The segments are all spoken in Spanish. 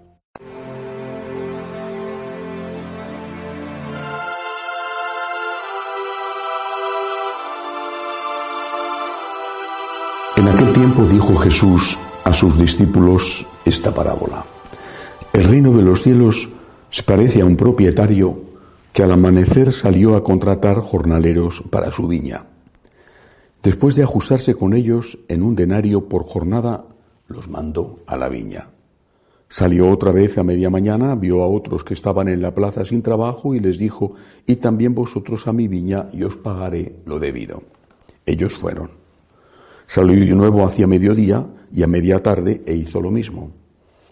aquel dijo Jesús a sus discípulos esta parábola. El reino de los cielos se parece a un propietario que al amanecer salió a contratar jornaleros para su viña. Después de ajustarse con ellos en un denario por jornada, los mandó a la viña. Salió otra vez a media mañana, vio a otros que estaban en la plaza sin trabajo y les dijo, y también vosotros a mi viña y os pagaré lo debido. Ellos fueron. Salió de nuevo hacia mediodía y a media tarde e hizo lo mismo.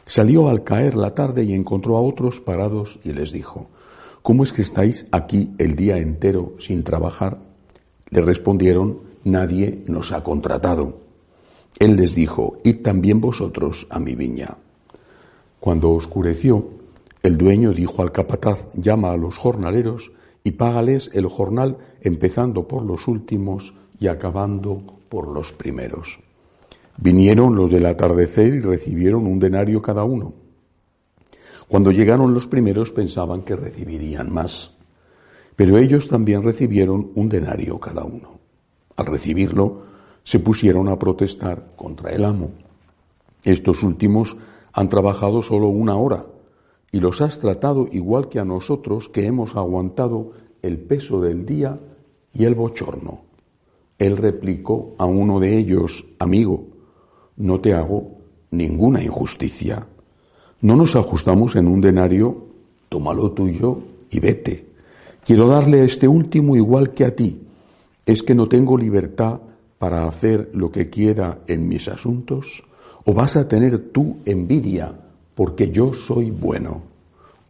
Salió al caer la tarde y encontró a otros parados y les dijo, ¿Cómo es que estáis aquí el día entero sin trabajar? Le respondieron, nadie nos ha contratado. Él les dijo, id también vosotros a mi viña. Cuando oscureció, el dueño dijo al capataz, llama a los jornaleros y págales el jornal empezando por los últimos y acabando por los primeros. Vinieron los del atardecer y recibieron un denario cada uno. Cuando llegaron los primeros pensaban que recibirían más, pero ellos también recibieron un denario cada uno. Al recibirlo, se pusieron a protestar contra el amo. Estos últimos han trabajado solo una hora y los has tratado igual que a nosotros que hemos aguantado el peso del día y el bochorno. Él replicó a uno de ellos, amigo, no te hago ninguna injusticia. No nos ajustamos en un denario, tómalo tuyo y vete. Quiero darle a este último igual que a ti. ¿Es que no tengo libertad para hacer lo que quiera en mis asuntos? ¿O vas a tener tú envidia porque yo soy bueno?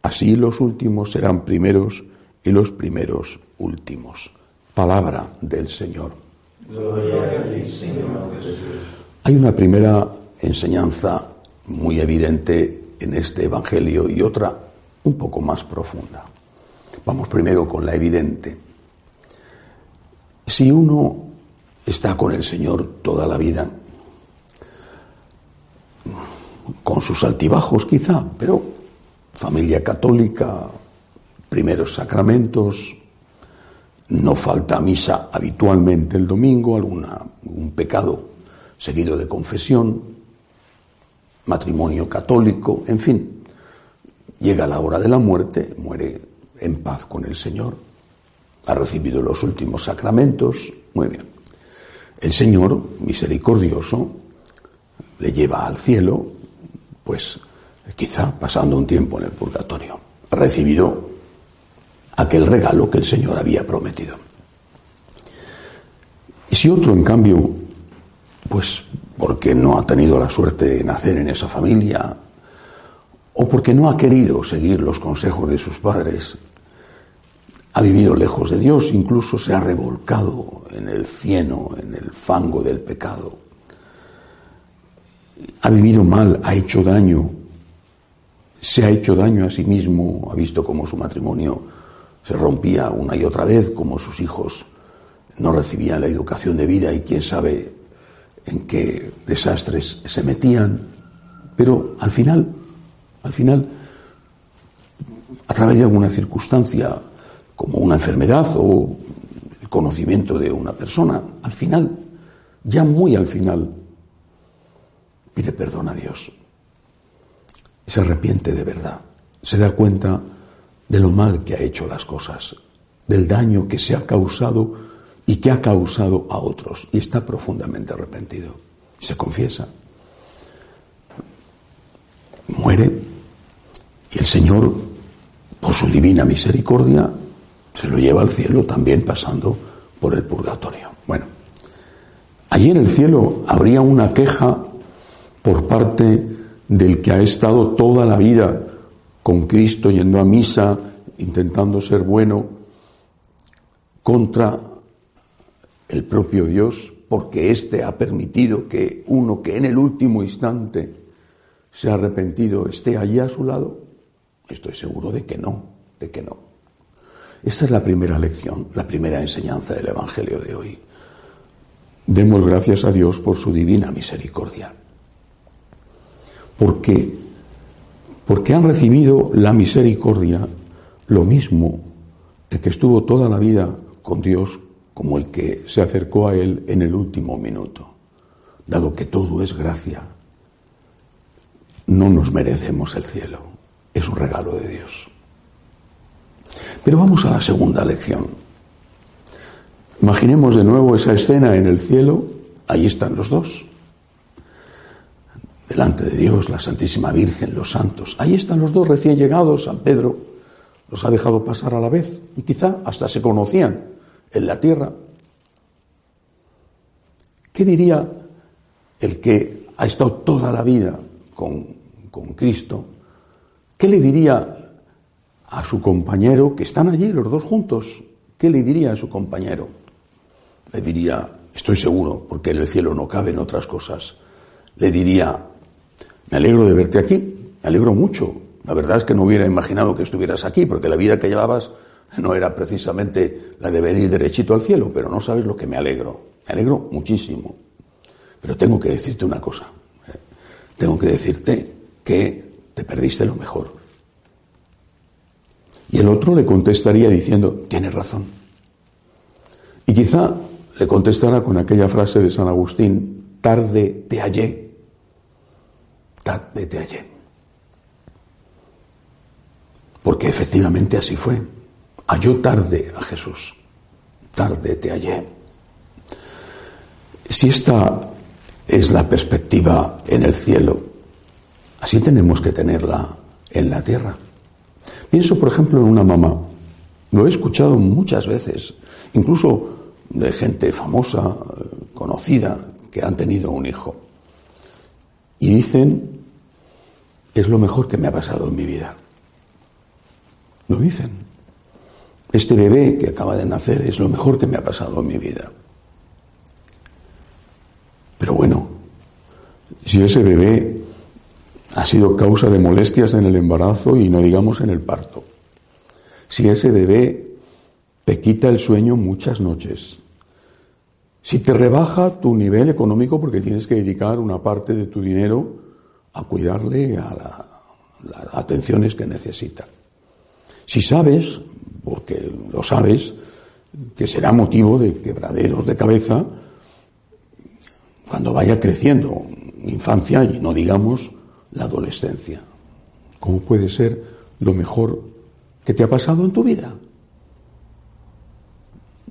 Así los últimos serán primeros y los primeros últimos. Palabra del Señor. Hay una primera enseñanza muy evidente en este Evangelio y otra un poco más profunda. Vamos primero con la evidente. Si uno está con el Señor toda la vida, con sus altibajos quizá, pero familia católica, primeros sacramentos, no falta misa habitualmente el domingo, alguna, un pecado seguido de confesión, matrimonio católico, en fin. Llega la hora de la muerte, muere en paz con el Señor, ha recibido los últimos sacramentos, muy bien. El Señor, misericordioso, le lleva al cielo, pues quizá pasando un tiempo en el purgatorio. Ha recibido aquel regalo que el Señor había prometido. Y si otro, en cambio, pues porque no ha tenido la suerte de nacer en esa familia, o porque no ha querido seguir los consejos de sus padres, ha vivido lejos de Dios, incluso se ha revolcado en el cieno, en el fango del pecado, ha vivido mal, ha hecho daño, se ha hecho daño a sí mismo, ha visto cómo su matrimonio se rompía una y otra vez, como sus hijos no recibían la educación de vida y quién sabe en qué desastres se metían. Pero al final, al final, a través de alguna circunstancia, como una enfermedad o el conocimiento de una persona, al final, ya muy al final, pide perdón a Dios. Se arrepiente de verdad. Se da cuenta de lo mal que ha hecho las cosas, del daño que se ha causado y que ha causado a otros. Y está profundamente arrepentido. Se confiesa. Muere y el Señor, por su divina misericordia, se lo lleva al cielo también pasando por el purgatorio. Bueno, allí en el cielo habría una queja por parte del que ha estado toda la vida con Cristo yendo a misa, intentando ser bueno, contra el propio Dios, porque éste ha permitido que uno que en el último instante se ha arrepentido esté allí a su lado? Estoy seguro de que no, de que no. Esa es la primera lección, la primera enseñanza del Evangelio de hoy. Demos gracias a Dios por su divina misericordia. Porque, porque han recibido la misericordia lo mismo el que estuvo toda la vida con Dios como el que se acercó a Él en el último minuto. Dado que todo es gracia, no nos merecemos el cielo, es un regalo de Dios. Pero vamos a la segunda lección. Imaginemos de nuevo esa escena en el cielo, ahí están los dos. Delante de Dios, la Santísima Virgen, los santos. Ahí están los dos recién llegados, San Pedro los ha dejado pasar a la vez y quizá hasta se conocían en la tierra. ¿Qué diría el que ha estado toda la vida con, con Cristo? ¿Qué le diría a su compañero, que están allí los dos juntos? ¿Qué le diría a su compañero? Le diría, estoy seguro, porque en el cielo no caben otras cosas, le diría, me alegro de verte aquí, me alegro mucho. La verdad es que no hubiera imaginado que estuvieras aquí, porque la vida que llevabas no era precisamente la de venir derechito al cielo, pero no sabes lo que me alegro. Me alegro muchísimo. Pero tengo que decirte una cosa. ¿eh? Tengo que decirte que te perdiste lo mejor. Y el otro le contestaría diciendo, tienes razón. Y quizá le contestará con aquella frase de San Agustín, tarde te hallé, tarde te hallé. Porque efectivamente así fue. Halló tarde a Jesús, tarde te hallé. Si esta es la perspectiva en el cielo, así tenemos que tenerla en la tierra. Pienso, por ejemplo, en una mamá. Lo he escuchado muchas veces, incluso de gente famosa, conocida, que han tenido un hijo. Y dicen, es lo mejor que me ha pasado en mi vida. Lo dicen. Este bebé que acaba de nacer es lo mejor que me ha pasado en mi vida. Pero bueno, si ese bebé ha sido causa de molestias en el embarazo y no digamos en el parto, si ese bebé te quita el sueño muchas noches, si te rebaja tu nivel económico porque tienes que dedicar una parte de tu dinero a cuidarle a las atenciones que necesita, si sabes, porque lo sabes, que será motivo de quebraderos de cabeza cuando vaya creciendo infancia y no digamos la adolescencia. ¿Cómo puede ser lo mejor que te ha pasado en tu vida?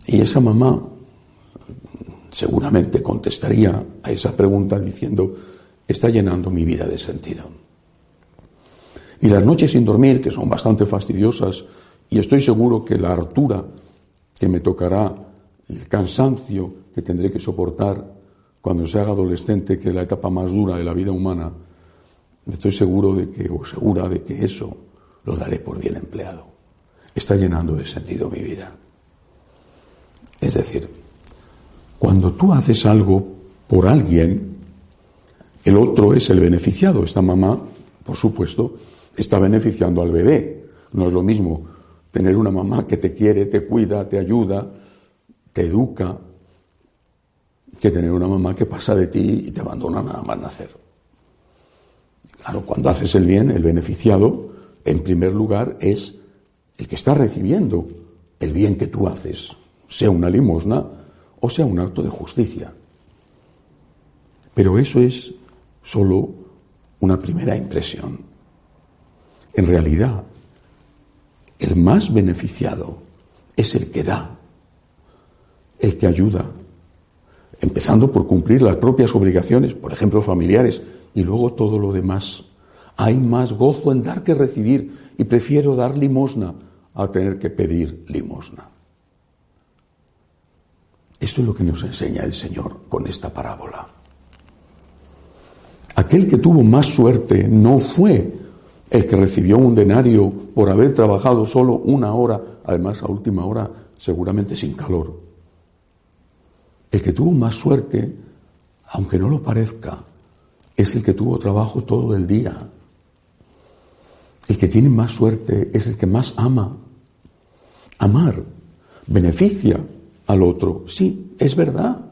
Y esa mamá seguramente contestaría a esa pregunta diciendo, está llenando mi vida de sentido. Y las noches sin dormir, que son bastante fastidiosas, y estoy seguro que la hartura que me tocará, el cansancio que tendré que soportar cuando se haga adolescente, que es la etapa más dura de la vida humana, estoy seguro de que, o segura de que eso lo daré por bien empleado. Está llenando de sentido mi vida. Es decir, cuando tú haces algo por alguien, el otro es el beneficiado. Esta mamá, por supuesto, está beneficiando al bebé. No es lo mismo tener una mamá que te quiere, te cuida, te ayuda, te educa, que tener una mamá que pasa de ti y te abandona nada más nacer. Claro, cuando haces el bien, el beneficiado, en primer lugar, es el que está recibiendo el bien que tú haces, sea una limosna o sea un acto de justicia. Pero eso es solo una primera impresión. En realidad, el más beneficiado es el que da, el que ayuda, empezando por cumplir las propias obligaciones, por ejemplo, familiares, y luego todo lo demás. Hay más gozo en dar que recibir, y prefiero dar limosna a tener que pedir limosna. Esto es lo que nos enseña el Señor con esta parábola. Aquel que tuvo más suerte no fue el que recibió un denario por haber trabajado solo una hora, además a última hora seguramente sin calor. El que tuvo más suerte, aunque no lo parezca, es el que tuvo trabajo todo el día. El que tiene más suerte es el que más ama. Amar beneficia al otro, sí, es verdad.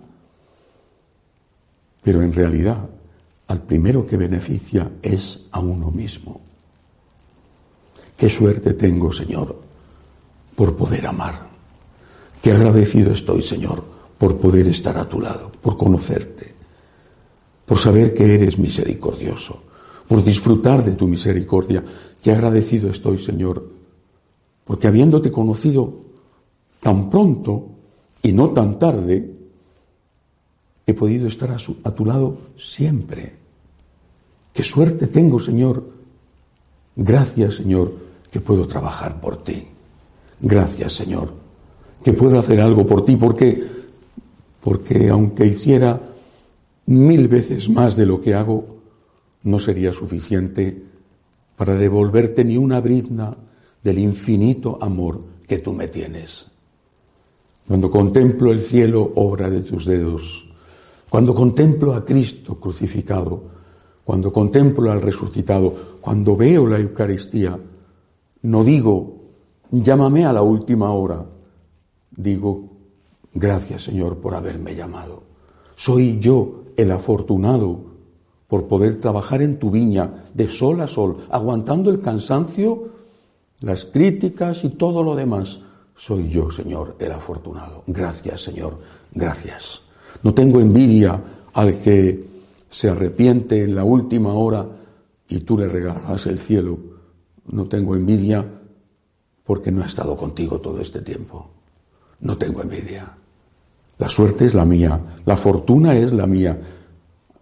Pero en realidad, al primero que beneficia es a uno mismo. Qué suerte tengo, Señor, por poder amar. Qué agradecido estoy, Señor, por poder estar a tu lado, por conocerte, por saber que eres misericordioso, por disfrutar de tu misericordia. Qué agradecido estoy, Señor, porque habiéndote conocido tan pronto y no tan tarde, he podido estar a, tu lado siempre. Qué suerte tengo, Señor. Gracias, Señor, que puedo trabajar por ti. Gracias, Señor, que puedo hacer algo por ti, porque porque aunque hiciera mil veces más de lo que hago, no sería suficiente para devolverte ni una brizna del infinito amor que tú me tienes. Cuando contemplo el cielo, obra de tus dedos, cuando contemplo a Cristo crucificado, cuando contemplo al resucitado, cuando veo la Eucaristía, no digo, llámame a la última hora. Digo, gracias Señor por haberme llamado. Soy yo el afortunado por poder trabajar en tu viña de sol a sol, aguantando el cansancio, las críticas y todo lo demás. Soy yo, Señor, el afortunado. Gracias, Señor, gracias. No tengo envidia al que se arrepiente en la última hora y tú le regalas el cielo no tengo envidia porque no he estado contigo todo este tiempo. No tengo envidia. La suerte es la mía, la fortuna es la mía.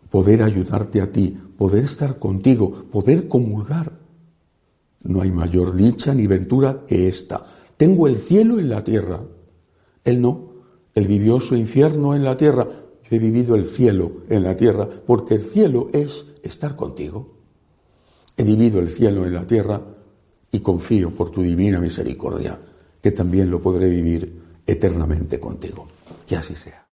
Poder ayudarte a ti, poder estar contigo, poder comulgar. No hay mayor dicha ni ventura que esta. Tengo el cielo en la tierra. Él no. Él vivió su infierno en la tierra. Yo he vivido el cielo en la tierra porque el cielo es estar contigo. He vivido el cielo en la tierra y confío por tu divina misericordia que también lo podré vivir eternamente contigo. Que así sea.